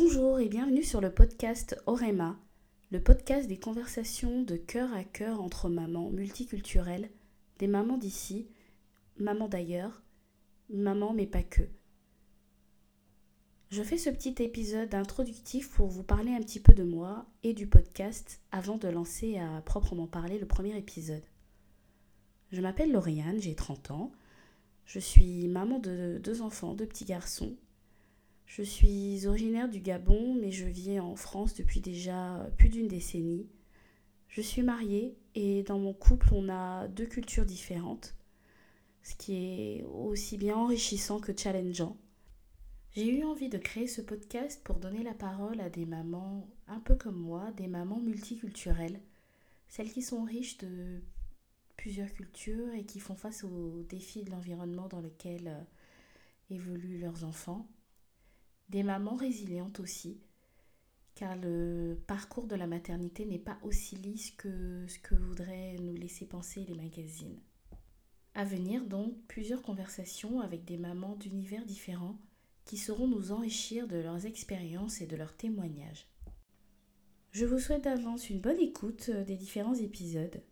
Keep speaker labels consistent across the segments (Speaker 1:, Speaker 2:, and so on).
Speaker 1: Bonjour et bienvenue sur le podcast Orema, le podcast des conversations de cœur à cœur entre mamans multiculturelles, des mamans d'ici, mamans d'ailleurs, mamans mais pas que. Je fais ce petit épisode introductif pour vous parler un petit peu de moi et du podcast avant de lancer à proprement parler le premier épisode. Je m'appelle Lauriane, j'ai 30 ans. Je suis maman de deux enfants, deux petits garçons. Je suis originaire du Gabon, mais je vis en France depuis déjà plus d'une décennie. Je suis mariée et dans mon couple, on a deux cultures différentes, ce qui est aussi bien enrichissant que challengeant. J'ai eu envie de créer ce podcast pour donner la parole à des mamans un peu comme moi, des mamans multiculturelles, celles qui sont riches de plusieurs cultures et qui font face aux défis de l'environnement dans lequel euh, évoluent leurs enfants. Des mamans résilientes aussi, car le parcours de la maternité n'est pas aussi lisse que ce que voudraient nous laisser penser les magazines. À venir donc plusieurs conversations avec des mamans d'univers différents qui sauront nous enrichir de leurs expériences et de leurs témoignages. Je vous souhaite d'avance une bonne écoute euh, des différents épisodes.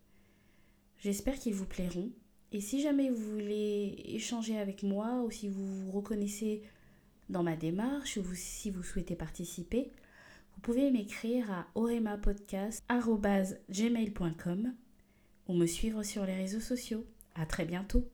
Speaker 1: J'espère qu'ils vous plairont. Et si jamais vous voulez échanger avec moi ou si vous vous reconnaissez dans ma démarche ou si vous souhaitez participer, vous pouvez m'écrire à oremapodcast.gmail.com ou me suivre sur les réseaux sociaux. À très bientôt